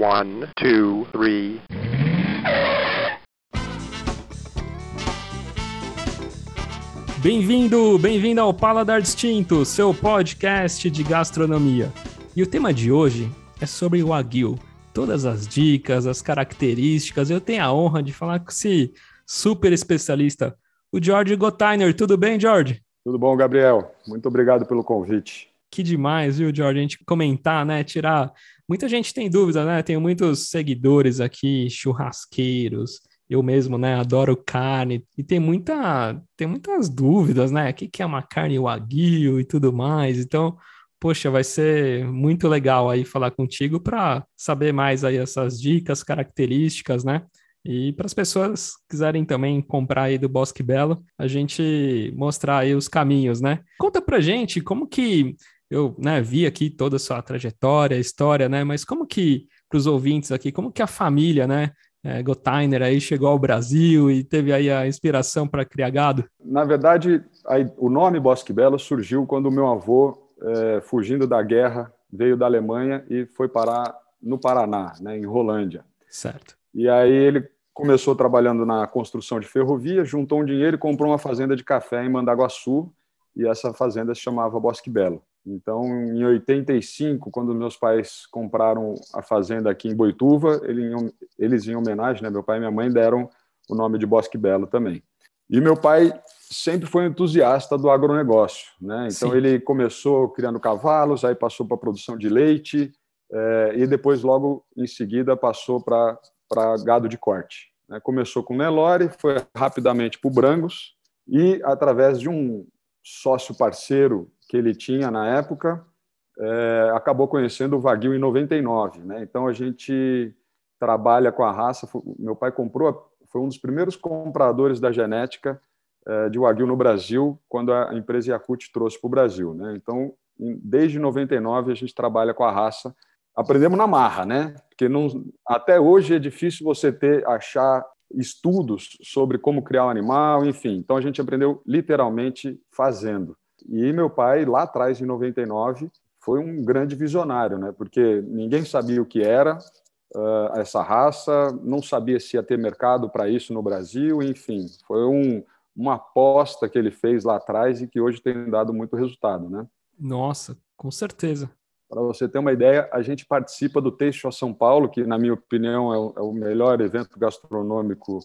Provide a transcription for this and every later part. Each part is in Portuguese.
One, two, three. Bem-vindo, bem-vindo ao Paladar Distinto, seu podcast de gastronomia. E o tema de hoje é sobre o Wagyu. Todas as dicas, as características, eu tenho a honra de falar com esse super especialista, o George Gotainer. Tudo bem, George? Tudo bom, Gabriel? Muito obrigado pelo convite. Que demais, viu, George? A gente comentar, né? Tirar. Muita gente tem dúvida, né? Tenho muitos seguidores aqui, churrasqueiros. Eu mesmo, né? Adoro carne. E tem muita, tem muitas dúvidas, né? O que, é uma carne wagyu e tudo mais. Então, poxa, vai ser muito legal aí falar contigo para saber mais aí essas dicas, características, né? E para as pessoas quiserem também comprar aí do Bosque Belo, a gente mostrar aí os caminhos, né? Conta pra gente como que eu né, vi aqui toda a sua trajetória, história, né? Mas como que, para os ouvintes aqui, como que a família, né? É, Gotainer aí chegou ao Brasil e teve aí a inspiração para criar gado? Na verdade, aí, o nome Bosque Belo surgiu quando o meu avô, é, fugindo da guerra, veio da Alemanha e foi parar no Paraná, né, em Rolândia. Certo. E aí ele começou trabalhando na construção de ferrovia, juntou um dinheiro e comprou uma fazenda de café em Mandaguaçu, e essa fazenda se chamava Bosque Belo. Então, em 85, quando meus pais compraram a fazenda aqui em Boituva, eles, em homenagem, né, meu pai e minha mãe deram o nome de Bosque Belo também. E meu pai sempre foi entusiasta do agronegócio, né? Então Sim. ele começou criando cavalos, aí passou para a produção de leite é, e depois logo em seguida passou para para gado de corte. Né? Começou com Nelore, foi rapidamente para o Brangos e através de um sócio parceiro que ele tinha na época, é, acabou conhecendo o Wagyu em 99. Né? Então a gente trabalha com a raça. Meu pai comprou, foi um dos primeiros compradores da genética é, de Wagyu no Brasil, quando a empresa Yakut trouxe para o Brasil. Né? Então, desde 99 a gente trabalha com a raça. Aprendemos na marra, né? Porque não, até hoje é difícil você ter achar estudos sobre como criar um animal, enfim. Então a gente aprendeu literalmente fazendo. E meu pai, lá atrás, em 99, foi um grande visionário, né? porque ninguém sabia o que era uh, essa raça, não sabia se ia ter mercado para isso no Brasil, enfim, foi um, uma aposta que ele fez lá atrás e que hoje tem dado muito resultado. Né? Nossa, com certeza. Para você ter uma ideia, a gente participa do Taste São Paulo, que, na minha opinião, é o, é melhor evento gastronômico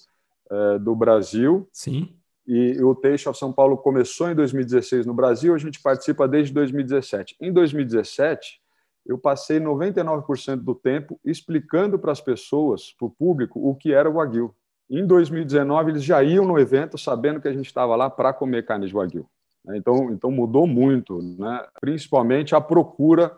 uh, do Brasil. Sim. E o Taste of São Paulo começou em 2016 no Brasil, a gente participa desde 2017. Em 2017, eu passei 99% do tempo explicando para as pessoas, para o público, o que era o Wagyu. Em 2019, eles já iam no evento sabendo que a gente estava lá para comer carne de Wagyu. Então, então mudou muito, né? principalmente a procura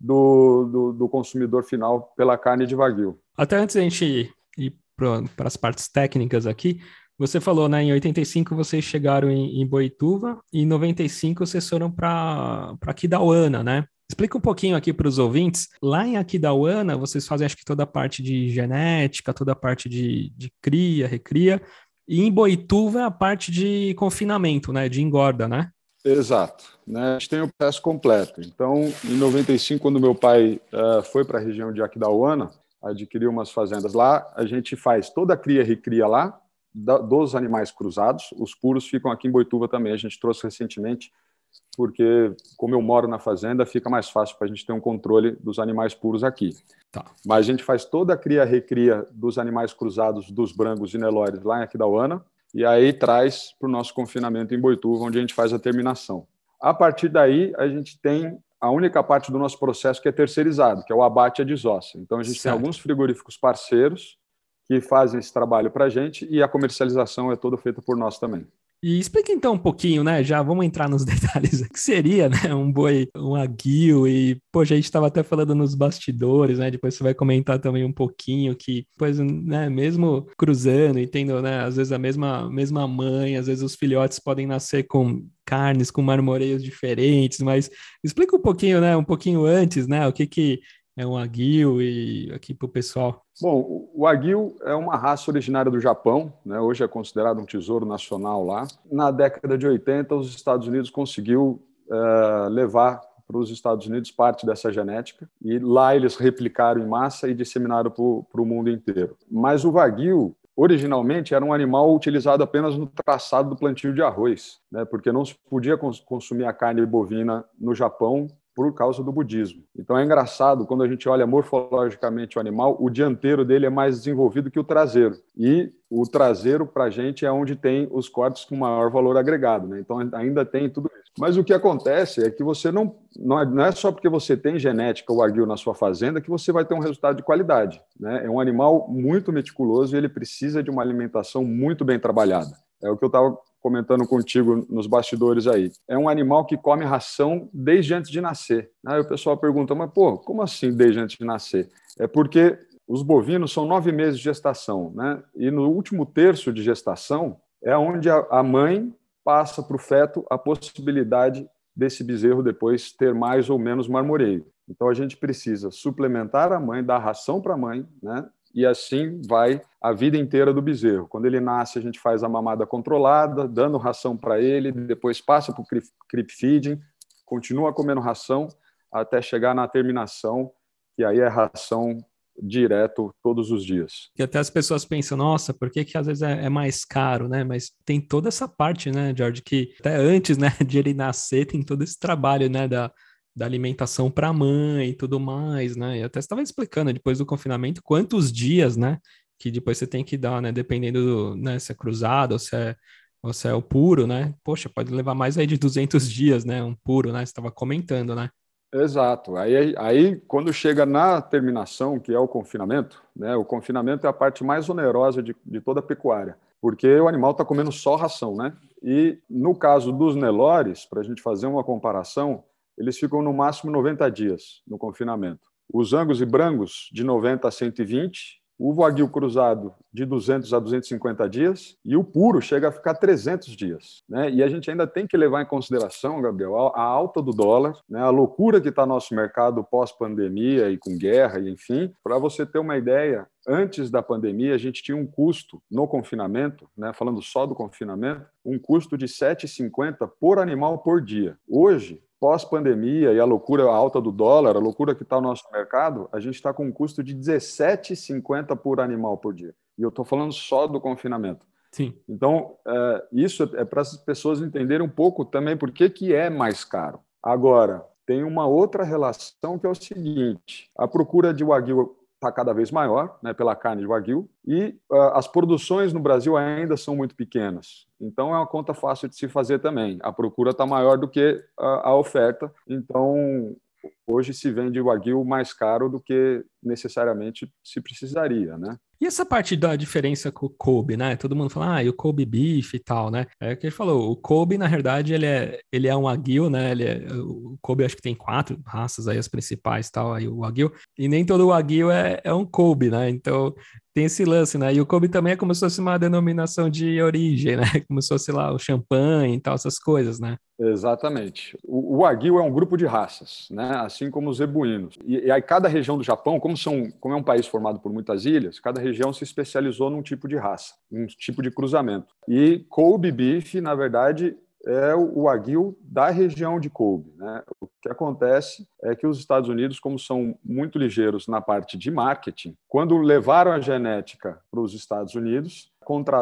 do, do, do consumidor final pela carne de Wagyu. Até antes da gente ir para as partes técnicas aqui, você falou, né? Em 85 vocês chegaram em, em Boituva e em 95 vocês foram para Aquidauana, né? Explica um pouquinho aqui para os ouvintes. Lá em Aquidauana, vocês fazem acho que toda a parte de genética, toda a parte de, de cria, recria. E em Boituva é a parte de confinamento, né? De engorda, né? Exato. Né? A gente tem o processo completo. Então, em 95, quando meu pai uh, foi para a região de Aquidauana, adquiriu umas fazendas lá, a gente faz toda a cria e recria lá, dos animais cruzados. Os puros ficam aqui em Boituva também. A gente trouxe recentemente, porque, como eu moro na fazenda, fica mais fácil para a gente ter um controle dos animais puros aqui. Tá. Mas a gente faz toda a cria-recria dos animais cruzados dos brangos e nelores lá em Aquidauana, e aí traz para o nosso confinamento em Boituva, onde a gente faz a terminação. A partir daí, a gente tem a única parte do nosso processo que é terceirizado, que é o abate a desossa. Então, a gente certo. tem alguns frigoríficos parceiros que fazem esse trabalho para a gente e a comercialização é toda feita por nós também. E explica então um pouquinho, né? Já vamos entrar nos detalhes. O que seria, né? Um boi, um aguil e, poxa, a gente estava até falando nos bastidores, né? Depois você vai comentar também um pouquinho que, pois, né? Mesmo cruzando e tendo, né? Às vezes a mesma, mesma mãe, às vezes os filhotes podem nascer com carnes, com marmoreios diferentes, mas explica um pouquinho, né? Um pouquinho antes, né? O que que é um aguil e aqui para o pessoal? Bom, o aguil é uma raça originária do Japão, né? hoje é considerado um tesouro nacional lá. Na década de 80, os Estados Unidos conseguiu uh, levar para os Estados Unidos parte dessa genética e lá eles replicaram em massa e disseminaram para o mundo inteiro. Mas o Wagyu originalmente era um animal utilizado apenas no traçado do plantio de arroz, né, porque não se podia cons consumir a carne bovina no Japão por causa do budismo. Então é engraçado quando a gente olha morfologicamente o animal, o dianteiro dele é mais desenvolvido que o traseiro. E o traseiro, para a gente, é onde tem os cortes com maior valor agregado. Né? Então ainda tem tudo isso. Mas o que acontece é que você não. Não é só porque você tem genética o aguil na sua fazenda que você vai ter um resultado de qualidade. Né? É um animal muito meticuloso e ele precisa de uma alimentação muito bem trabalhada. É o que eu estava comentando contigo nos bastidores aí. É um animal que come ração desde antes de nascer. Aí o pessoal pergunta, mas pô, como assim desde antes de nascer? É porque os bovinos são nove meses de gestação, né? E no último terço de gestação é onde a mãe passa para o feto a possibilidade desse bezerro depois ter mais ou menos marmoreio. Então a gente precisa suplementar a mãe, dar ração para a mãe, né? E assim vai a vida inteira do bezerro. Quando ele nasce, a gente faz a mamada controlada, dando ração para ele, depois passa para o creep feeding, continua comendo ração até chegar na terminação, que aí é ração direto todos os dias. E até as pessoas pensam, nossa, por que, que às vezes é, é, mais caro, né? Mas tem toda essa parte, né, George, que até antes, né, de ele nascer, tem todo esse trabalho, né, da, da alimentação para a mãe e tudo mais, né? E até estava explicando depois do confinamento quantos dias, né? Que depois você tem que dar, né? Dependendo do, né? Se é cruzado ou se é, ou se é o puro, né? Poxa, pode levar mais aí de 200 dias, né? Um puro, né? Você estava comentando, né? Exato. Aí, aí, quando chega na terminação, que é o confinamento, né? O confinamento é a parte mais onerosa de, de toda a pecuária, porque o animal está comendo só ração, né? E no caso dos Nelores, para a gente fazer uma comparação, eles ficam no máximo 90 dias no confinamento. Os angus e brangos, de 90 a 120, o wagyu cruzado, de 200 a 250 dias, e o puro chega a ficar 300 dias. Né? E a gente ainda tem que levar em consideração, Gabriel, a alta do dólar, né? a loucura que está nosso mercado pós-pandemia e com guerra, e enfim. Para você ter uma ideia, antes da pandemia, a gente tinha um custo no confinamento, né, falando só do confinamento, um custo de 7,50 por animal por dia. Hoje, pós-pandemia e a loucura alta do dólar, a loucura que está o nosso mercado, a gente está com um custo de 17,50 por animal por dia. E eu estou falando só do confinamento. Sim. Então, é, isso é para as pessoas entenderem um pouco também por que, que é mais caro. Agora, tem uma outra relação que é o seguinte: a procura de wagyu está cada vez maior, né, pela carne de wagyu, e uh, as produções no Brasil ainda são muito pequenas. Então é uma conta fácil de se fazer também. A procura está maior do que a, a oferta, então hoje se vende o Wagyu mais caro do que necessariamente se precisaria, né? E essa parte da diferença com o Kobe, né? Todo mundo fala, ah, e o Kobe Beef e tal, né? É o que ele falou, o Kobe, na verdade, ele é, ele é um Wagyu, né? Ele é, o Kobe acho que tem quatro raças aí, as principais tal, aí o Wagyu. E nem todo Wagyu é, é um Kobe, né? Então, tem esse lance, né? E o Kobe também é como se fosse uma denominação de origem, né? Como se fosse lá o champanhe e tal, essas coisas, né? Exatamente. O, o Wagyu é um grupo de raças, né? Assim como os zebuínos. E, e aí cada região do Japão, como, são, como é um país formado por muitas ilhas, cada região se especializou num tipo de raça, um tipo de cruzamento. E Kobe Beef, na verdade, é o Wagyu da região de Kobe. Né? O que acontece é que os Estados Unidos, como são muito ligeiros na parte de marketing, quando levaram a genética para os Estados Unidos,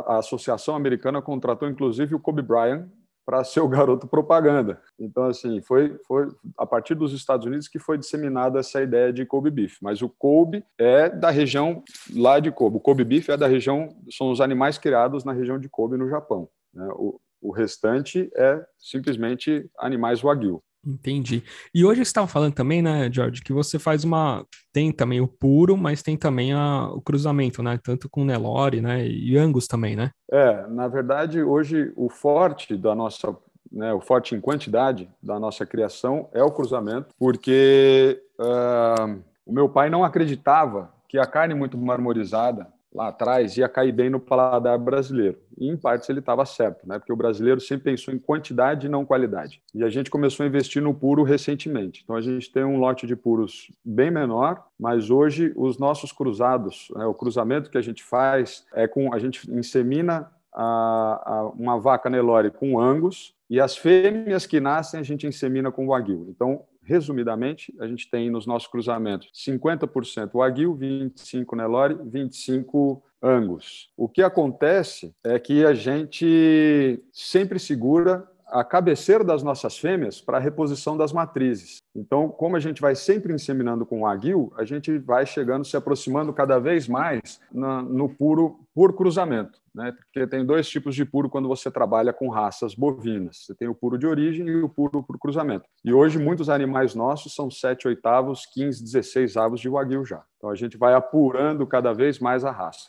a Associação Americana contratou inclusive o Kobe Bryant para ser o garoto propaganda. Então, assim, foi, foi a partir dos Estados Unidos que foi disseminada essa ideia de Kobe Beef. Mas o Kobe é da região lá de Kobe. O Kobe Beef é da região, são os animais criados na região de Kobe, no Japão. Né? O, o restante é simplesmente animais wagyu. Entendi. E hoje você estava falando também, né, George, que você faz uma. Tem também o puro, mas tem também a... o cruzamento, né? Tanto com Nelore, né? E Angus também, né? É, na verdade, hoje o forte da nossa. Né, o forte em quantidade da nossa criação é o cruzamento, porque uh, o meu pai não acreditava que a carne muito marmorizada lá atrás ia cair bem no paladar brasileiro. E, em partes, ele estava certo, né? porque o brasileiro sempre pensou em quantidade e não qualidade. E a gente começou a investir no puro recentemente. Então, a gente tem um lote de puros bem menor, mas hoje os nossos cruzados, né? o cruzamento que a gente faz é com. A gente insemina a, a, uma vaca Nelore com Angus e as fêmeas que nascem a gente insemina com Wagyu. Então, resumidamente, a gente tem nos nossos cruzamentos 50% Wagyu, 25 Nelore, 25 Angus. O que acontece é que a gente sempre segura a cabeceira das nossas fêmeas para a reposição das matrizes. Então, como a gente vai sempre inseminando com o aguil, a gente vai chegando, se aproximando cada vez mais na, no puro por cruzamento, né? Porque tem dois tipos de puro quando você trabalha com raças bovinas. Você tem o puro de origem e o puro por cruzamento. E hoje muitos animais nossos são 7 oitavos, 15, 16 avos de wagyu já. Então a gente vai apurando cada vez mais a raça.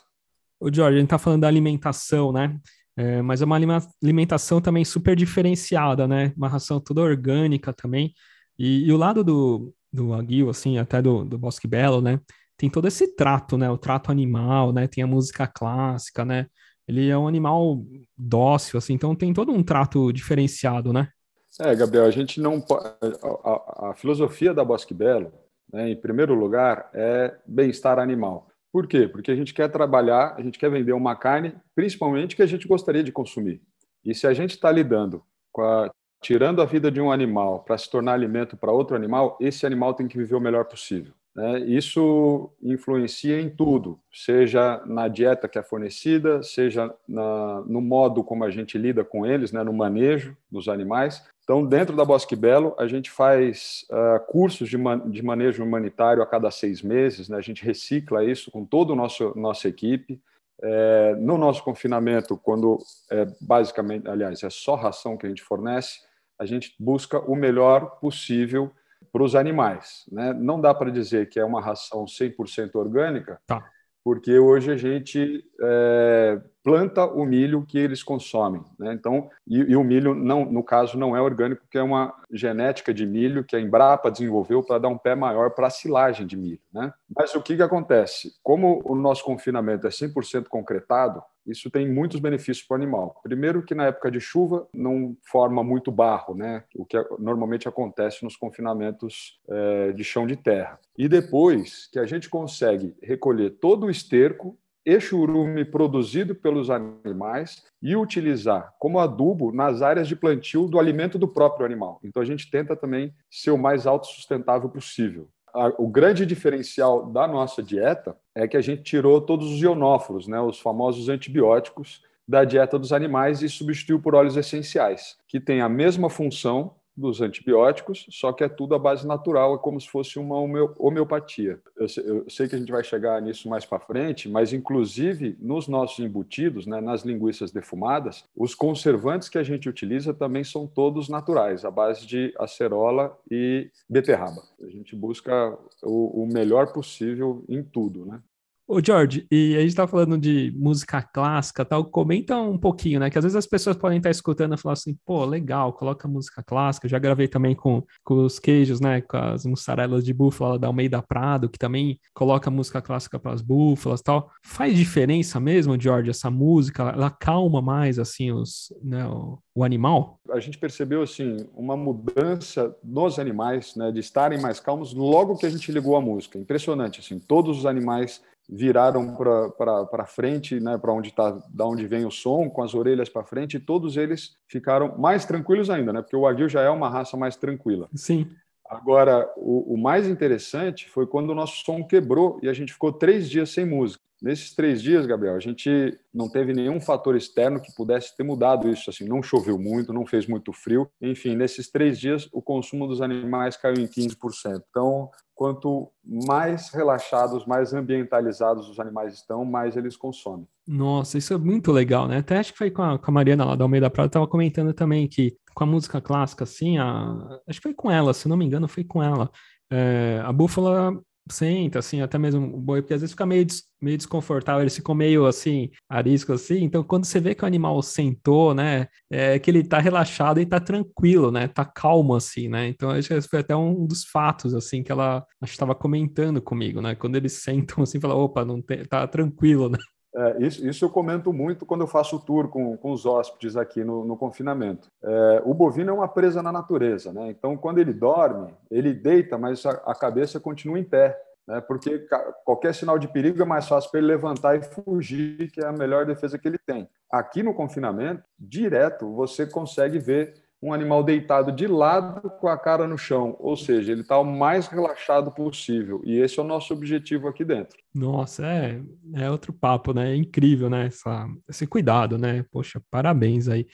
O Jorge, a gente está falando da alimentação, né? É, mas é uma alimentação também super diferenciada, né? Uma ração toda orgânica também. E, e o lado do, do aguil, assim, até do, do Bosque Belo, né? Tem todo esse trato, né? O trato animal, né? Tem a música clássica, né? Ele é um animal dócil, assim, então tem todo um trato diferenciado, né? É, Gabriel, a gente não a, a, a filosofia da Bosque Belo, né, em primeiro lugar, é bem-estar animal. Por quê? Porque a gente quer trabalhar, a gente quer vender uma carne, principalmente que a gente gostaria de consumir. E se a gente está lidando a, tirando a vida de um animal para se tornar alimento para outro animal, esse animal tem que viver o melhor possível. Né? Isso influencia em tudo, seja na dieta que é fornecida, seja na, no modo como a gente lida com eles, né? no manejo dos animais. Então, dentro da Bosque Belo, a gente faz uh, cursos de, man de, manejo humanitário a cada seis meses, né? a gente recicla isso com toda a nossa equipe. É, no nosso confinamento, quando é basicamente, aliás, é só ração que a gente fornece, a gente busca o melhor possível para os animais. Né? Não dá para dizer que é uma ração 100% orgânica, tá. porque hoje a gente é, planta o milho que eles consomem. Né? Então, e, e, o milho, não, no caso, não é orgânico, que é uma genética de milho que a Embrapa desenvolveu para dar um pé maior para a silagem de milho. Né? Mas o que, que acontece? Como o nosso confinamento é 100% concretado, isso tem muitos benefícios para o animal. Primeiro que na época de chuva não forma muito barro, né? o que normalmente acontece nos confinamentos é, de chão de terra. E depois que a gente consegue recolher todo o esterco e produzido pelos animais e utilizar como adubo nas áreas de plantio do alimento do próprio animal. Então a gente tenta também ser o mais autossustentável possível. O grande diferencial da nossa dieta é que a gente tirou todos os ionóforos, né, os famosos antibióticos da dieta dos animais e substituiu por óleos essenciais, que têm a mesma função dos antibióticos, só que é tudo à base natural, é como se fosse uma homeopatia. Eu sei, que a gente vai chegar nisso mais para frente, mas inclusive nos nossos embutidos, né, nas linguiças defumadas, os conservantes que a gente utiliza também são todos naturais, à base de acerola e beterraba. A gente busca o melhor possível em tudo, né? Ô, George, e a gente tá falando de música clássica tal, comenta um pouquinho, né? Que às vezes as pessoas podem estar escutando e falar assim, pô, legal, coloca música clássica. Eu já gravei também com, com os queijos, né? Com as mussarelas de búfala da Almeida Prado, que também coloca música clássica para as búfalas tal. Faz diferença mesmo, George, essa música? Ela calma mais, assim, os, né, o, o animal? A gente percebeu, assim, uma mudança nos animais, né? De estarem mais calmos logo que a gente ligou a música. Impressionante, assim, todos os animais viraram para frente, né, para onde tá, da onde vem o som, com as orelhas para frente, e todos eles ficaram mais tranquilos ainda, né? Porque o aguil já é uma raça mais tranquila. Sim. Agora, o, o, mais interessante foi quando o nosso som quebrou e a gente ficou três dias sem música. Nesses três dias, Gabriel, a gente não teve nenhum fator externo que pudesse ter mudado isso. Assim, não choveu muito, não fez muito frio. Enfim, nesses três dias, o consumo dos animais caiu em 15%. Então, quanto mais relaxados, mais ambientalizados os animais estão, mais eles consomem. Nossa, isso é muito legal, né? Até acho que foi com a, com a Mariana lá da Almeida Prata, estava comentando também que com a música clássica, assim, a... acho que foi com ela, se não me engano, foi com ela. É, a búfala senta, assim, até mesmo o boi, porque às vezes fica meio, des, meio desconfortável, eles ficam meio assim, arisco assim, então quando você vê que o animal sentou, né, é que ele tá relaxado e tá tranquilo, né, tá calmo assim, né, então acho que foi até um dos fatos, assim, que ela, estava comentando comigo, né, quando eles sentam assim, fala, opa, não tá tranquilo, né. É, isso, isso, eu comento muito quando eu faço tour com, com os hóspedes aqui no, no confinamento. É, o bovino é uma presa na natureza, né? Então, quando ele dorme, ele deita, mas a, a cabeça continua em pé, né? Porque qualquer sinal de perigo é mais fácil para ele levantar e fugir, que é a melhor defesa que ele tem. Aqui no confinamento, direto, você consegue ver um animal deitado de lado com a cara no chão, ou seja, ele está o mais relaxado possível. E esse é o nosso objetivo aqui dentro. Nossa, é, é outro papo, né? É incrível, né? Essa, esse cuidado, né? Poxa, parabéns aí.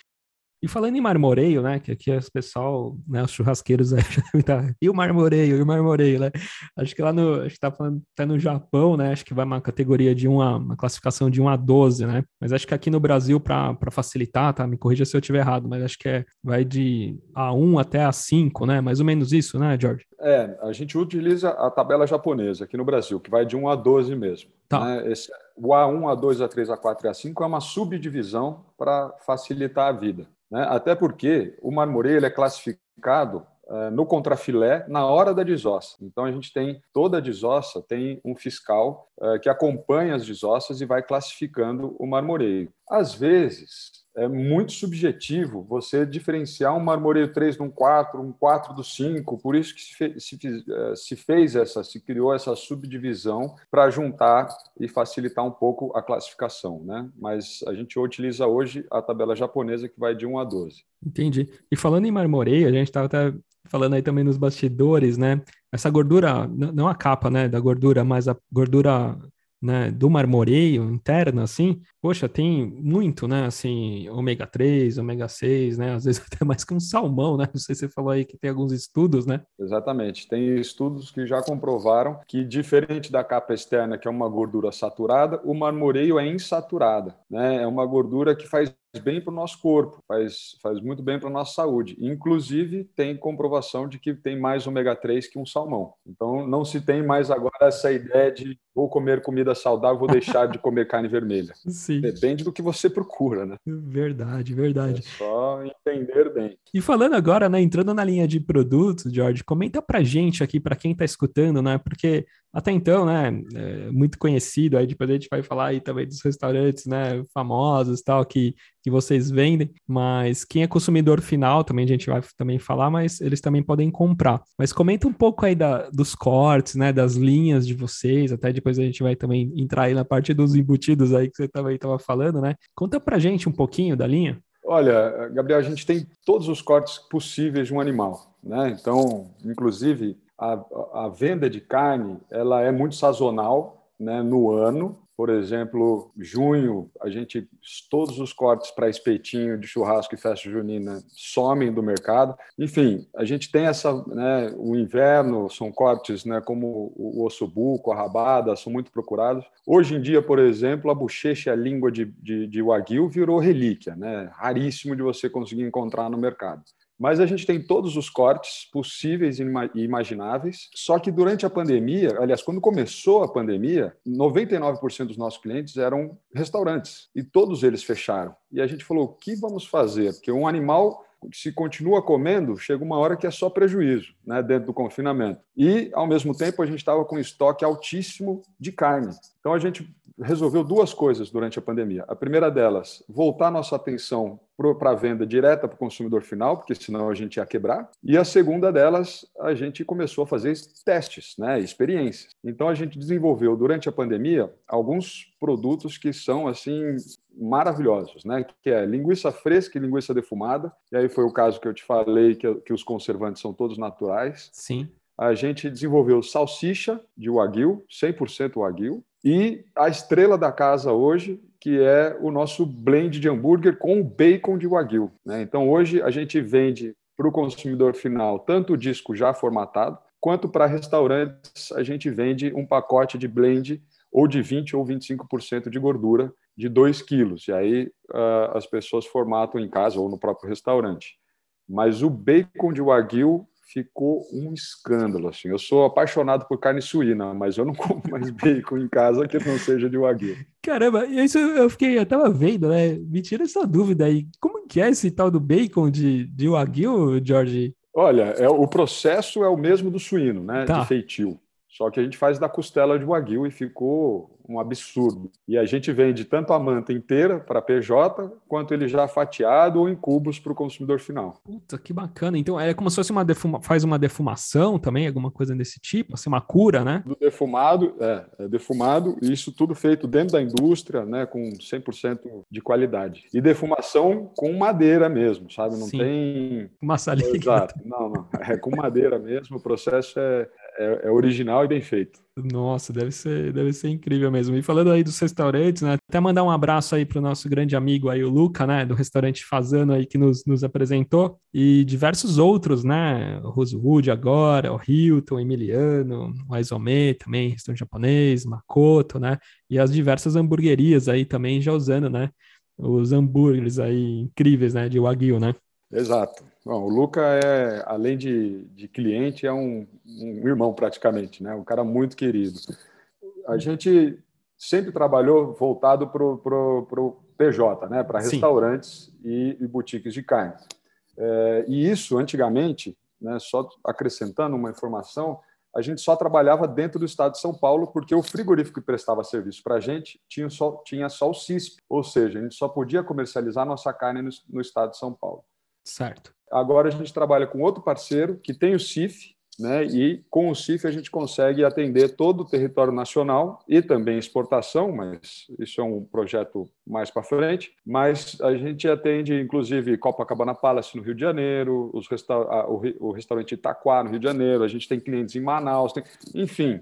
E falando em marmoreio, né? Que aqui os pessoal, né? Os churrasqueiros aí tá. E o marmoreio, e o marmoreio, né? Acho que lá no. Acho que tá falando até no Japão, né? Acho que vai uma categoria de uma, uma classificação de 1 a 12, né? Mas acho que aqui no Brasil, para facilitar, tá? Me corrija se eu estiver errado, mas acho que é, vai de A1 até A5, né? Mais ou menos isso, né, George? É, a gente utiliza a tabela japonesa aqui no Brasil, que vai de 1 a 12 mesmo. Tá. Né? Esse, o A1, A2, A3, A4 e A5 é uma subdivisão para facilitar a vida. Né? Até porque o marmoreio é classificado uh, no contrafilé na hora da desossa. Então a gente tem toda a desossa tem um fiscal uh, que acompanha as desossas e vai classificando o marmoreio. Às vezes é muito subjetivo você diferenciar um marmoreio 3 de um 4, um 4 do 5, por isso que se, fez, se, eh, se fez essa, se criou essa subdivisão para juntar e facilitar um pouco a classificação, né? Mas a gente utiliza hoje a tabela japonesa que vai de 1 a 12. Entendi. E falando em marmoreio, a gente estava até falando aí também nos bastidores, né? Essa gordura, não a capa, né, da gordura, mas a gordura né, do marmoreio interno, assim, poxa, tem muito, né, assim, ômega 3, ômega 6, né, às vezes até mais que um salmão, né, não sei se você falou aí que tem alguns estudos, né? Exatamente, tem estudos que já comprovaram que, diferente da capa externa, que é uma gordura saturada, o marmoreio é insaturada, né, é uma gordura que faz bem para o nosso corpo, faz, faz muito bem para a nossa saúde. Inclusive, tem comprovação de que tem mais ômega 3 que um salmão. Então, não se tem mais agora essa ideia de vou comer comida saudável, vou deixar de comer carne vermelha. Sim. Depende do que você procura, né? Verdade, verdade. É só entender bem. E falando agora, né, entrando na linha de produtos, George, comenta pra gente aqui, para quem está escutando, né, porque até então, né, é muito conhecido, aí depois a gente vai falar aí também dos restaurantes, né, famosos tal, que, que vocês vendem, mas quem é consumidor final, também a gente vai também falar, mas eles também podem comprar. Mas comenta um pouco aí da, dos cortes, né, das linhas de vocês, até depois a gente vai também entrar aí na parte dos embutidos aí que você também estava falando, né? Conta pra gente um pouquinho da linha. Olha, Gabriel, a gente tem todos os cortes possíveis de um animal, né? Então, inclusive, a, a venda de carne ela é muito sazonal né, no ano. Por exemplo, junho, a gente todos os cortes para espetinho de churrasco e festa junina somem do mercado. Enfim, a gente tem essa, né, o inverno são cortes, né, como o ossobuco, a rabada, são muito procurados. Hoje em dia, por exemplo, a bochecha e a língua de, de, de wagyu virou relíquia, né, raríssimo de você conseguir encontrar no mercado. Mas a gente tem todos os cortes possíveis e imagináveis. Só que durante a pandemia, aliás, quando começou a pandemia, 99% dos nossos clientes eram restaurantes e todos eles fecharam. E a gente falou: o que vamos fazer? Porque um animal se continua comendo, chega uma hora que é só prejuízo, né, dentro do confinamento. E, ao mesmo tempo, a gente estava com estoque altíssimo de carne. Então, a gente resolveu duas coisas durante a pandemia. A primeira delas, voltar nossa atenção para a venda direta para o consumidor final, porque senão a gente ia quebrar. E a segunda delas, a gente começou a fazer testes, né, experiências. Então a gente desenvolveu durante a pandemia alguns produtos que são assim maravilhosos, né, que é linguiça fresca e linguiça defumada. E aí foi o caso que eu te falei que, que os conservantes são todos naturais. Sim. A gente desenvolveu salsicha de wagyu, 100% wagyu, e a estrela da casa hoje, que é o nosso blend de hambúrguer com bacon de wagyu. Né? Então, hoje a gente vende para o consumidor final tanto o disco já formatado, quanto para restaurantes a gente vende um pacote de blend ou de 20 ou 25% de gordura de 2 quilos. E aí uh, as pessoas formatam em casa ou no próprio restaurante. Mas o bacon de wagyu ficou um escândalo. Assim. Eu sou apaixonado por carne suína, mas eu não como mais bacon em casa que não seja de wagyu. Caramba, isso eu fiquei, eu tava vendo, né? Me tira essa dúvida aí. Como que é esse tal do bacon de, de wagyu, George? Olha, é, o processo é o mesmo do suíno, né? Tá. De feitio. Só que a gente faz da costela de wagyu e ficou um absurdo. E a gente vende tanto a manta inteira para PJ, quanto ele já fatiado ou em cubos para o consumidor final. Puta, que bacana. Então é como se fosse uma defuma... faz uma defumação também, alguma coisa desse tipo, assim, uma cura, né? Do defumado, é, é defumado, e isso tudo feito dentro da indústria, né, com 100% de qualidade. E defumação com madeira mesmo, sabe? Não Sim. tem... Massa líquida. Exato. Não, não. É com madeira mesmo, o processo é, é, é, original e bem feito. Nossa, deve ser, deve ser incrível mesmo. E falando aí dos restaurantes, né? Até mandar um abraço aí para o nosso grande amigo aí, o Luca, né? Do restaurante Fazano aí que nos, nos apresentou. E diversos outros, né? O Rosewood agora, o Hilton, o Emiliano, o Aizome também, restaurante japonês, Makoto, né? E as diversas hamburguerias aí também já usando, né? Os hambúrgueres aí incríveis, né? De Wagyu, né? Exato. Bom, o Luca é, além de, de cliente, é um, um, irmão praticamente, né? Um cara muito querido. A gente sempre trabalhou voltado para o PJ, né? Para restaurantes e, e, boutiques de carne. É, e isso, antigamente, né? Só acrescentando uma informação, a gente só trabalhava dentro do estado de São Paulo porque o frigorífico que prestava serviço para a gente tinha só, tinha só o CISP, ou seja, a gente só podia comercializar nossa carne no, no estado de São Paulo. Certo. Agora a gente trabalha com outro parceiro que tem o CIF, né? E com o CIF a gente consegue atender todo o território nacional e também exportação, mas isso é um projeto mais para frente. Mas a gente atende, inclusive, Copacabana Palace no Rio de Janeiro, resta o, restaurante Itaquá no Rio de Janeiro. A gente tem clientes em Manaus, tem... enfim.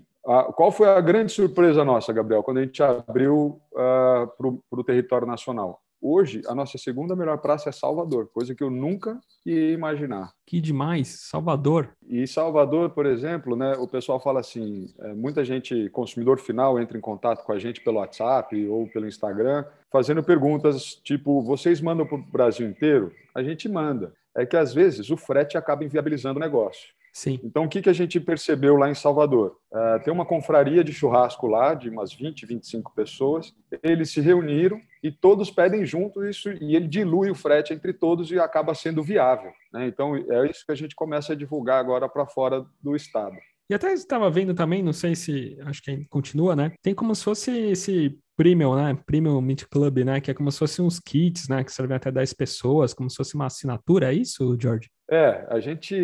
qual foi a grande surpresa nossa, Gabriel, quando a gente abriu uh, para o território nacional? Hoje, a nossa segunda melhor praça é Salvador, coisa que eu nunca ia imaginar. Que demais, Salvador. E Salvador, por exemplo, né, o pessoal fala assim, é, muita gente, consumidor final, entra em contato com a gente pelo WhatsApp ou pelo Instagram, fazendo perguntas tipo, vocês mandam para o Brasil inteiro? A gente manda. É que, às vezes, o frete acaba inviabilizando o negócio. Sim. Então, o que, que a gente percebeu lá em Salvador? Uh, tem uma confraria de churrasco lá, de umas 20, 25 pessoas. Eles se reuniram e todos pedem junto isso, e ele dilui o frete entre todos e acaba sendo viável. Né? Então, é isso que a gente começa a divulgar agora para fora do Estado. E até estava vendo também, não sei se, acho que continua, né? Tem como se fosse esse Premium, né? Premium Meet Club, né? Que é como se fossem uns kits, né? Que servem até 10 pessoas, como se fosse uma assinatura, é isso, George? É, a gente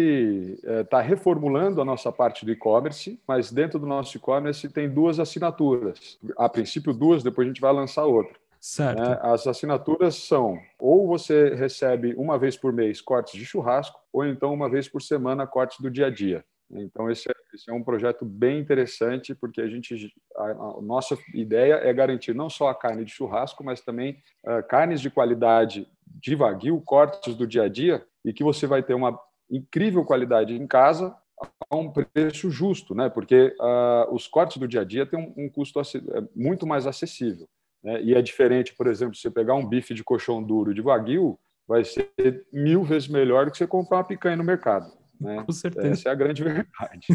está é, reformulando a nossa parte do e-commerce, mas dentro do nosso e-commerce tem duas assinaturas. A princípio, duas, depois a gente vai lançar outra. Certo. É, as assinaturas são ou você recebe uma vez por mês cortes de churrasco, ou então uma vez por semana cortes do dia a dia. Então, esse é, esse é, um projeto bem interessante, porque a gente, a, a, nossa ideia é garantir não só a carne de churrasco, mas também uh, carnes de qualidade de wagyu, cortes do dia a dia, e que você vai ter uma incrível qualidade em casa a um preço justo, né? Porque uh, os cortes do dia a dia têm um, um custo é muito mais acessível. Né? E é diferente, por exemplo, você pegar um bife de colchão duro de wagyu, vai ser mil vezes melhor do que você comprar uma picanha no mercado. Né? Com certeza. Essa é a grande verdade.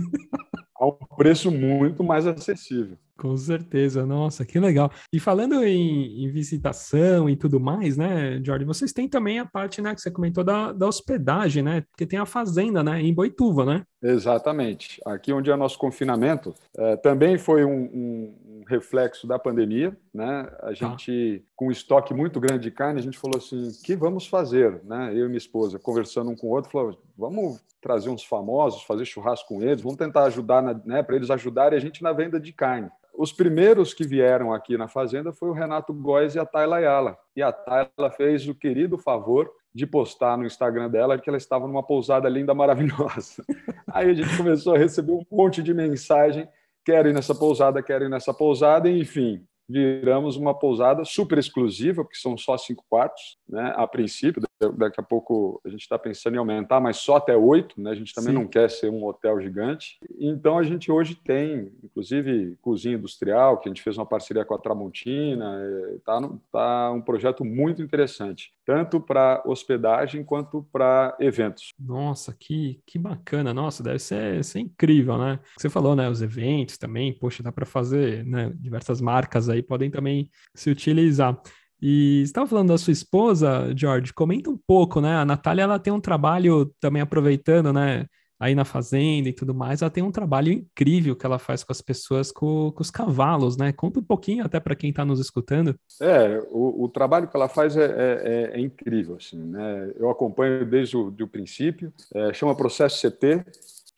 A um preço muito mais acessível. Com certeza, nossa, que legal. E falando em, em, visitação e tudo mais, né, Jorge, vocês têm também a parte, né, que você comentou da, da hospedagem, né, porque tem a fazenda, né, em Boituva, né? Exatamente. Aqui onde é nosso confinamento, é, também foi um, um, reflexo da pandemia, né, a tá. gente, com um estoque muito grande de carne, a gente falou assim, que vamos fazer, né, eu e minha esposa, conversando um com o outro, falou, vamos trazer uns famosos, fazer churrasco com eles, vamos tentar ajudar, né, para eles ajudarem a gente na venda de carne os primeiros que vieram aqui na fazenda foi o Renato Góes e a Tayla Ayala. E a Tayla fez o querido favor de postar no Instagram dela que ela estava numa pousada linda, maravilhosa. Aí a gente começou a receber um monte de mensagem: quero ir nessa pousada, quero ir nessa pousada, enfim viramos uma pousada super exclusiva, porque são só cinco quartos, né? A princípio, daqui a pouco a gente está pensando em aumentar, mas só até oito, né? A gente também Sim. não quer ser um hotel gigante. Então a gente hoje tem, inclusive, cozinha industrial, que a gente fez uma parceria com a Tramontina, está é, tá um projeto muito interessante, tanto para hospedagem quanto para eventos. Nossa, que, que bacana! Nossa, deve ser, ser incrível, né? Você falou, né? Os eventos também, poxa, dá para fazer né, diversas marcas aí podem também se utilizar. E estava falando da sua esposa, George, comenta um pouco, né? A Natália, ela tem um trabalho também aproveitando, né? aí na fazenda e tudo mais, ela tem um trabalho incrível que ela faz com as pessoas, com, com os cavalos, né? Conta um pouquinho até para quem está nos escutando. É, o, o, trabalho que ela faz é, é, é, incrível, assim, né? Eu acompanho desde o princípio, é, chama processo CT,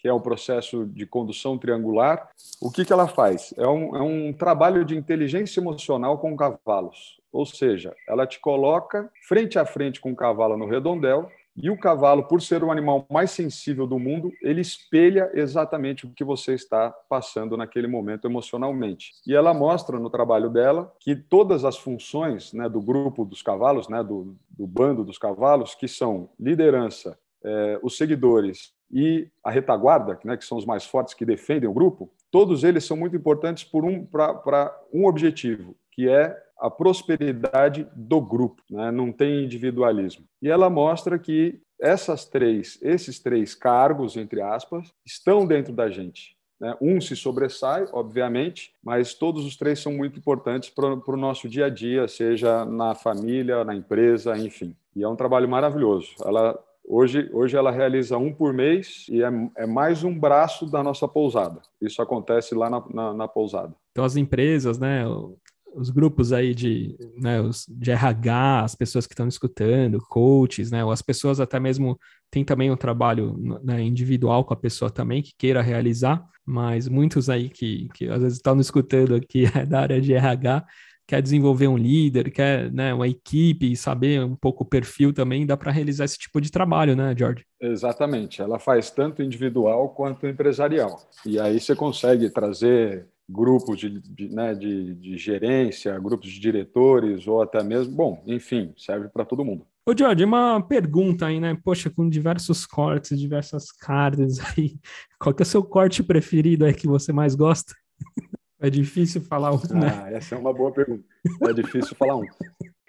que é um processo de condução triangular. O que, que ela faz? É um, é um trabalho de inteligência emocional com cavalos. Ou seja, ela te coloca frente a frente com o cavalo no redondel e o cavalo, por ser o animal mais sensível do mundo, ele espelha exatamente o que você está passando naquele momento emocionalmente. E ela mostra no trabalho dela que todas as funções né, do grupo dos cavalos, né, do, do bando dos cavalos, que são liderança, eh, os seguidores e a retaguarda, né, que são os mais fortes que defendem o grupo, todos eles são muito importantes por um para um objetivo, que é a prosperidade do grupo, né? não tem individualismo. E ela mostra que essas três, esses três cargos, entre aspas, estão dentro da gente. Né? Um se sobressai, obviamente, mas todos os três são muito importantes para o nosso dia a dia, seja na família, na empresa, enfim. E é um trabalho maravilhoso. Ela Hoje, hoje ela realiza um por mês e é, é mais um braço da nossa pousada. Isso acontece lá na, na, na pousada. Então, as empresas, né, os grupos aí de, né, os, de RH, as pessoas que estão escutando, coaches, né, ou as pessoas até mesmo tem também um trabalho né, individual com a pessoa também que queira realizar, mas muitos aí que, que às vezes estão escutando aqui da área de RH quer desenvolver um líder, quer né, uma equipe, saber um pouco o perfil também, dá para realizar esse tipo de trabalho, né, George? Exatamente. Ela faz tanto individual quanto empresarial. E aí você consegue trazer grupos de, de, né, de, de gerência, grupos de diretores, ou até mesmo, bom, enfim, serve para todo mundo. Ô, George, uma pergunta aí, né? Poxa, com diversos cortes, diversas cartas aí, qual que é o seu corte preferido aí que você mais gosta? É difícil falar um, né? Ah, essa é uma boa pergunta. É difícil falar um.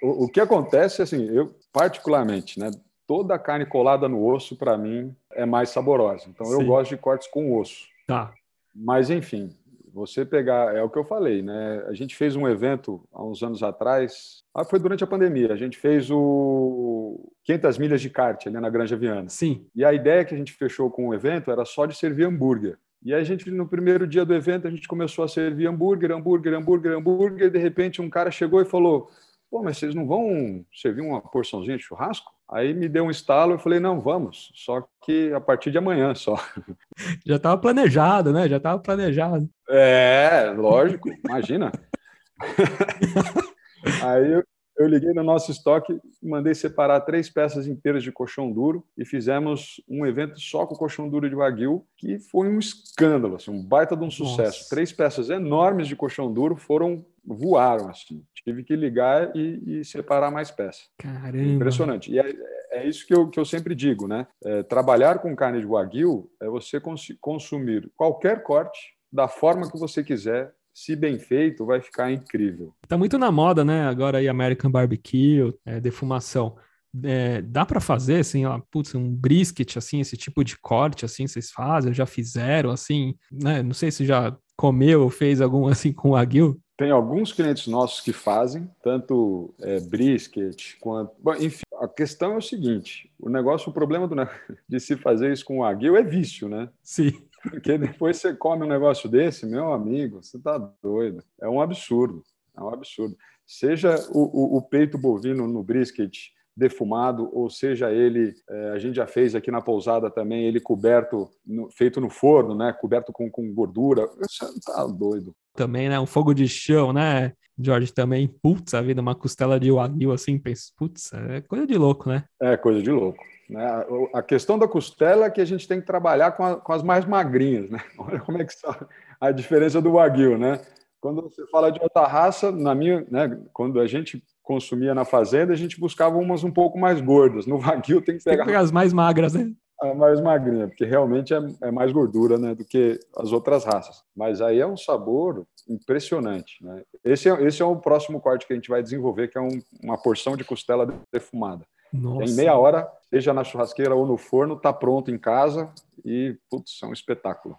O, o, que acontece, assim, eu particularmente, né? Toda a carne colada no osso, para mim, é mais saborosa. Então, Sim. eu gosto de cortes com osso. Tá. Mas, enfim, você pegar, é o que eu falei, né? A gente fez um evento há uns anos atrás, ah, foi durante a pandemia, a gente fez o 500 milhas de kart ali na Granja Viana. Sim. E a ideia que a gente fechou com o evento era só de servir hambúrguer. E a gente, no primeiro dia do evento, a gente começou a servir hambúrguer, hambúrguer, hambúrguer, hambúrguer, e de repente um cara chegou e falou: Pô, mas vocês não vão servir uma porçãozinha de churrasco? Aí me deu um estalo, eu falei: Não, vamos, só que a partir de amanhã só. Já estava planejado, né? Já estava planejado. É, lógico, imagina. Aí eu, eu liguei no nosso estoque, mandei separar três peças inteiras de colchão duro e fizemos um evento só com colchão duro de Wagyu, que foi um escândalo, assim, um baita de um sucesso. Nossa. Três peças enormes de colchão duro foram voaram assim. Tive que ligar e, e separar mais peças. Caramba! Impressionante. E é, é isso que eu, que eu sempre digo, né? É, trabalhar com carne de Wagyu é você cons consumir qualquer corte da forma que você quiser, se bem feito, vai ficar incrível. Tá muito na moda, né? Agora aí American Barbecue, é, defumação. É, dá para fazer assim, ó, putz, um brisket assim, esse tipo de corte assim, vocês fazem, já fizeram assim, né? Não sei se já comeu ou fez algum assim com o aguil. Tem alguns clientes nossos que fazem, tanto é, brisket quanto. Bom, enfim, a questão é o seguinte: o negócio, o problema do, de se fazer isso com o aguil é vício, né? Sim. Porque depois você come um negócio desse, meu amigo, você tá doido. É um absurdo. É um absurdo. Seja o, o, o peito bovino no brisket defumado, ou seja ele, é, a gente já fez aqui na pousada também, ele coberto, no, feito no forno, né? Coberto com, com gordura. Você tá doido. Também, né? Um fogo de chão, né? George também, putz, a vida, uma costela de wagyu assim, pensa, putz, é coisa de louco, né? É coisa de louco. Né? A questão da costela é que a gente tem que trabalhar com, a, com as mais magrinhas, né? Olha como é que está a diferença do wagyu, né? Quando você fala de outra raça, na minha, né, quando a gente consumia na fazenda, a gente buscava umas um pouco mais gordas. No wagyu tem que pegar, tem que pegar as mais magras, né? A mais magrinha, porque realmente é, é, mais gordura, né, do que as outras raças. Mas aí é um sabor impressionante, né? Esse é, esse é o próximo corte que a gente vai desenvolver, que é um, uma porção de costela defumada. Nossa. Em meia hora, seja na churrasqueira ou no forno, tá pronto em casa e, putz, é um espetáculo.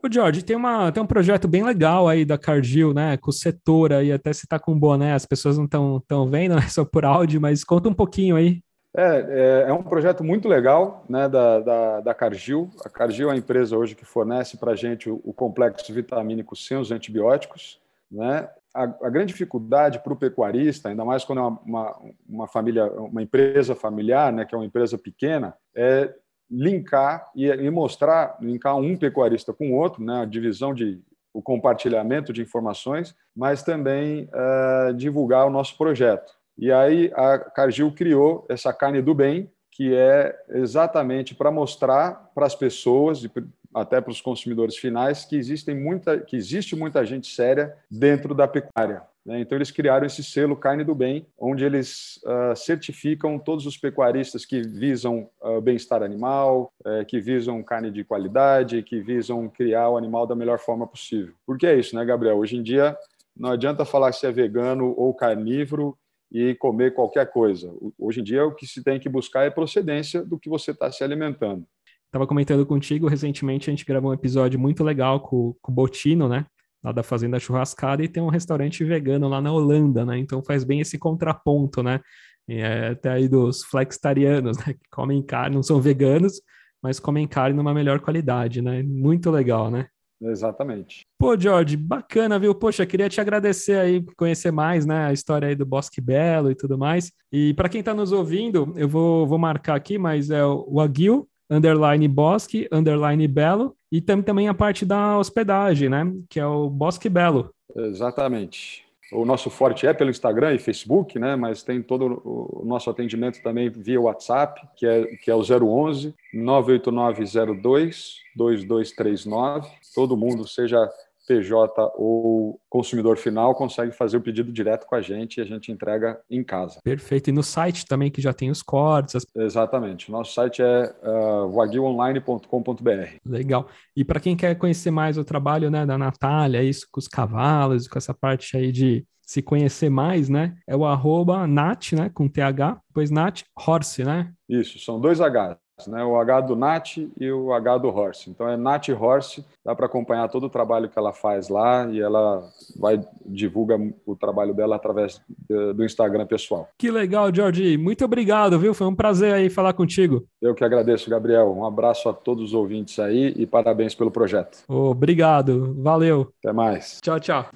O George, tem, uma, tem um projeto bem legal aí da Cargill, né? Com o setor aí, até se tá com boné, as pessoas não estão tão vendo, né? Só por áudio, mas conta um pouquinho aí. É, é, é, um projeto muito legal né, da, da, da Cargill. A Cargill é a empresa hoje que fornece para a gente o, o, complexo vitamínico sem os antibióticos. Né? A, a grande dificuldade para o pecuarista, ainda mais quando é uma, uma, uma, família, uma empresa familiar, né, que é uma empresa pequena, é linkar e, e mostrar, linkar um pecuarista com o outro, né, a divisão de o compartilhamento de informações, mas também uh, divulgar o nosso projeto. E aí a Cargill criou essa carne do bem, que é exatamente para mostrar para as pessoas e até para os consumidores finais que existem muita que existe muita gente séria dentro da pecuária. Né? Então eles criaram esse selo carne do bem, onde eles uh, certificam todos os pecuaristas que visam uh, bem-estar animal, uh, que visam carne de qualidade, que visam criar o animal da melhor forma possível. Porque é isso, né, Gabriel? Hoje em dia não adianta falar se é vegano ou carnívoro e comer qualquer coisa. Hoje em dia, o que se tem que buscar é procedência do que você está se alimentando. Estava comentando contigo, recentemente a gente gravou um episódio muito legal com, com o Botino, né? Lá da Fazenda Churrascada, e tem um restaurante vegano lá na Holanda, né? Então faz bem esse contraponto, né? E é até aí dos flexitarianos, né? Que comem carne, não são veganos, mas comem carne numa melhor qualidade, né? Muito legal, né? Exatamente. Pô, George, bacana, viu? Poxa, queria te agradecer aí, conhecer mais, né, a história aí do Bosque Belo e tudo mais. E para quem está nos ouvindo, eu vou, vou marcar aqui, mas é o Aguil, underline Bosque, underline Belo, e tem também a parte da hospedagem, né, que é o Bosque Belo. Exatamente. O nosso forte é pelo Instagram e Facebook, né? Mas tem todo o nosso atendimento também via WhatsApp, que é, que é o 011 98902 2239. Todo mundo, seja PJ ou consumidor final consegue fazer o pedido direto com a gente e a gente entrega em casa. Perfeito. E no site também que já tem os cortes. As... Exatamente. Nosso site é uh, waguionline.com.br. Legal. E para quem quer conhecer mais o trabalho né, da Natália, isso com os cavalos, com essa parte aí de se conhecer mais, né? É o arroba Nat, né? Com TH, depois Nat Horse, né? Isso, são dois Hs né? o H do Nat e o H do Horse. Então é Nat Horse, dá para acompanhar todo o trabalho que ela faz lá e ela vai divulga o trabalho dela através do Instagram pessoal. Que legal, Jorge. Muito obrigado, viu? Foi um prazer aí falar contigo. Eu que agradeço, Gabriel. Um abraço a todos os ouvintes aí e parabéns pelo projeto. Obrigado. Valeu. Até mais. Tchau, tchau.